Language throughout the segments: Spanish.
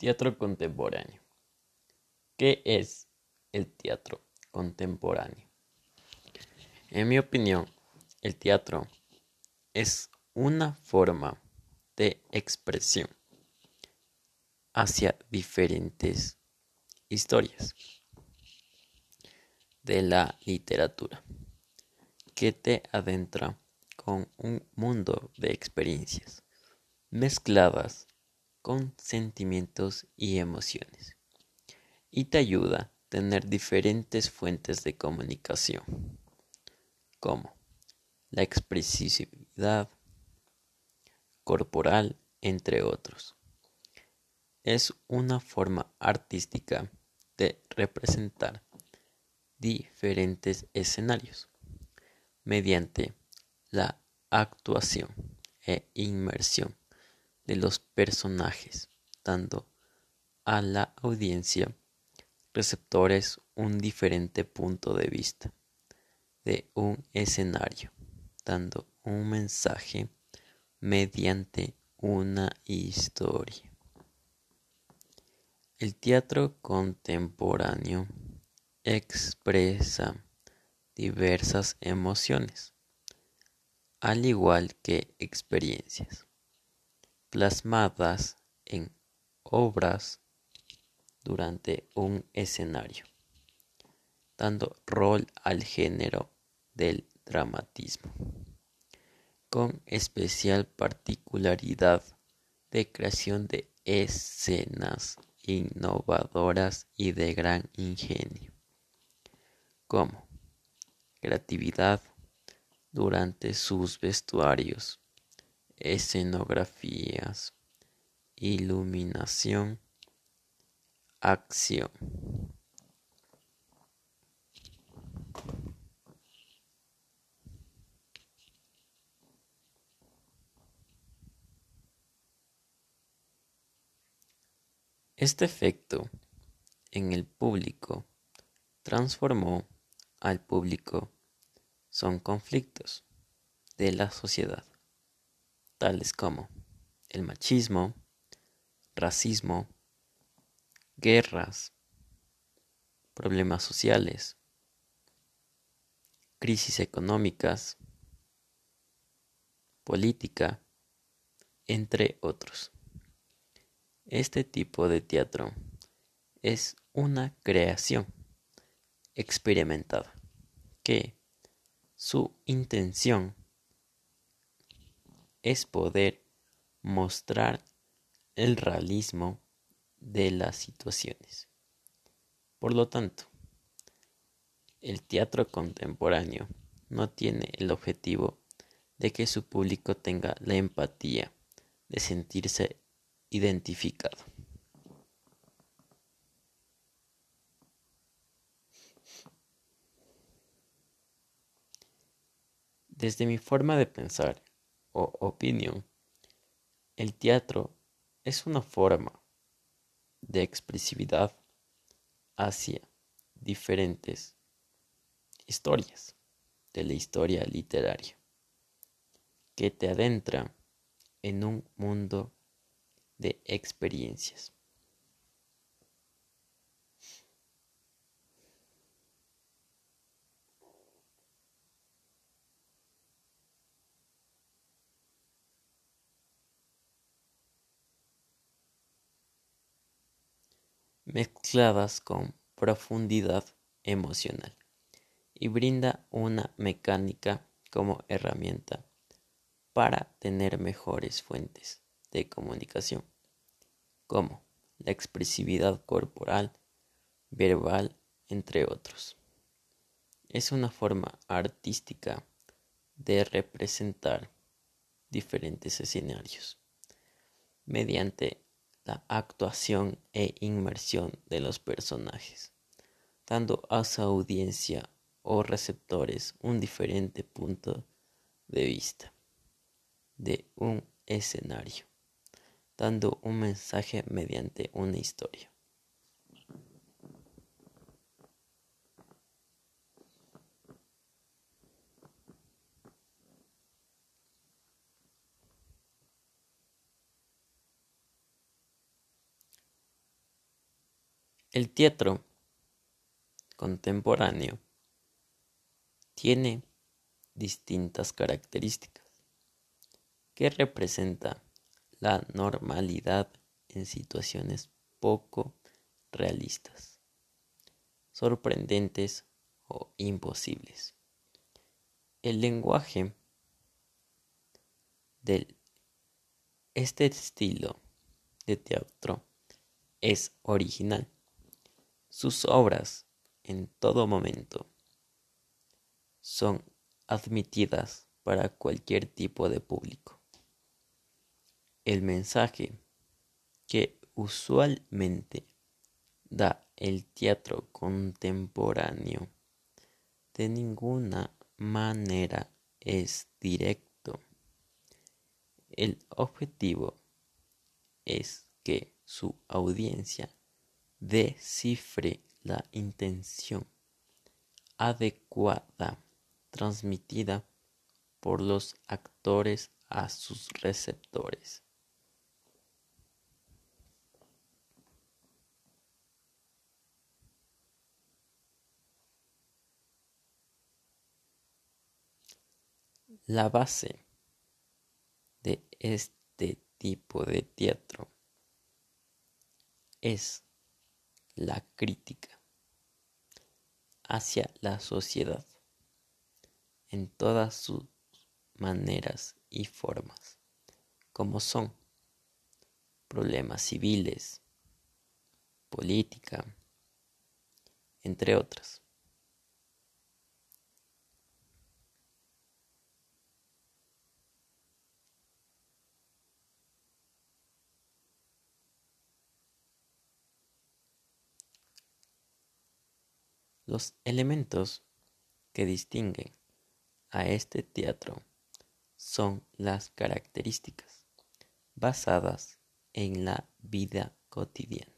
Teatro contemporáneo. ¿Qué es el teatro contemporáneo? En mi opinión, el teatro es una forma de expresión hacia diferentes historias de la literatura que te adentra con un mundo de experiencias mezcladas con sentimientos y emociones y te ayuda a tener diferentes fuentes de comunicación como la expresividad corporal entre otros. Es una forma artística de representar diferentes escenarios mediante la actuación e inmersión de los personajes, dando a la audiencia receptores un diferente punto de vista de un escenario, dando un mensaje mediante una historia. El teatro contemporáneo expresa diversas emociones, al igual que experiencias plasmadas en obras durante un escenario, dando rol al género del dramatismo, con especial particularidad de creación de escenas innovadoras y de gran ingenio, como creatividad durante sus vestuarios, escenografías, iluminación, acción. Este efecto en el público transformó al público son conflictos de la sociedad, tales como el machismo, racismo, guerras, problemas sociales, crisis económicas, política, entre otros. Este tipo de teatro es una creación experimentada que su intención es poder mostrar el realismo de las situaciones. Por lo tanto, el teatro contemporáneo no tiene el objetivo de que su público tenga la empatía de sentirse identificado. Desde mi forma de pensar o opinión, el teatro es una forma de expresividad hacia diferentes historias de la historia literaria que te adentra en un mundo de experiencias. Mezcladas con profundidad emocional y brinda una mecánica como herramienta para tener mejores fuentes de comunicación, como la expresividad corporal, verbal, entre otros. Es una forma artística de representar diferentes escenarios mediante la actuación e inmersión de los personajes, dando a su audiencia o receptores un diferente punto de vista de un escenario, dando un mensaje mediante una historia. El teatro contemporáneo tiene distintas características que representa la normalidad en situaciones poco realistas, sorprendentes o imposibles. El lenguaje de este estilo de teatro es original. Sus obras en todo momento son admitidas para cualquier tipo de público. El mensaje que usualmente da el teatro contemporáneo de ninguna manera es directo. El objetivo es que su audiencia descifre la intención adecuada transmitida por los actores a sus receptores. La base de este tipo de teatro es la crítica hacia la sociedad en todas sus maneras y formas, como son problemas civiles, política, entre otras. Los elementos que distinguen a este teatro son las características basadas en la vida cotidiana.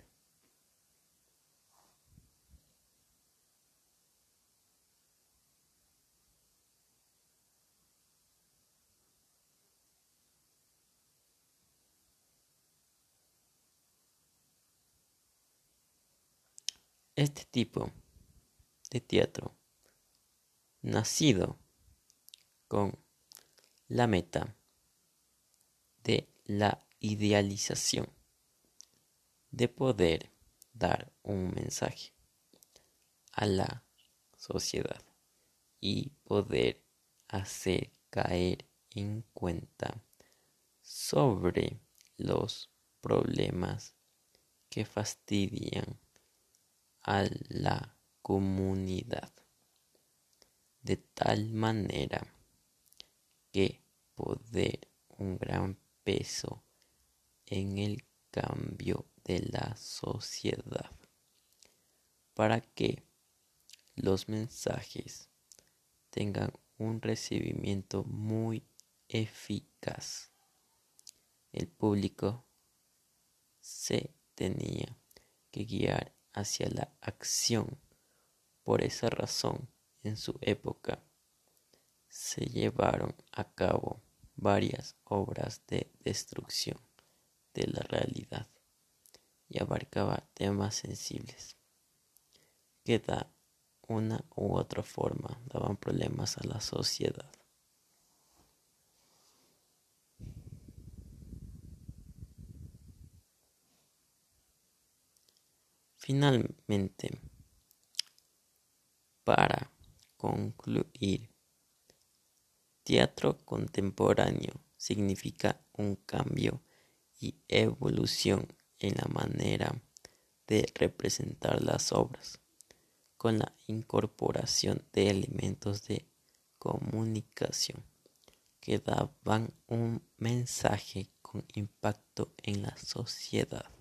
Este tipo de teatro, nacido con la meta de la idealización, de poder dar un mensaje a la sociedad y poder hacer caer en cuenta sobre los problemas que fastidian a la comunidad de tal manera que poder un gran peso en el cambio de la sociedad para que los mensajes tengan un recibimiento muy eficaz. El público se tenía que guiar hacia la acción. Por esa razón, en su época, se llevaron a cabo varias obras de destrucción de la realidad y abarcaba temas sensibles que de una u otra forma daban problemas a la sociedad. Finalmente, para concluir, teatro contemporáneo significa un cambio y evolución en la manera de representar las obras, con la incorporación de elementos de comunicación que daban un mensaje con impacto en la sociedad.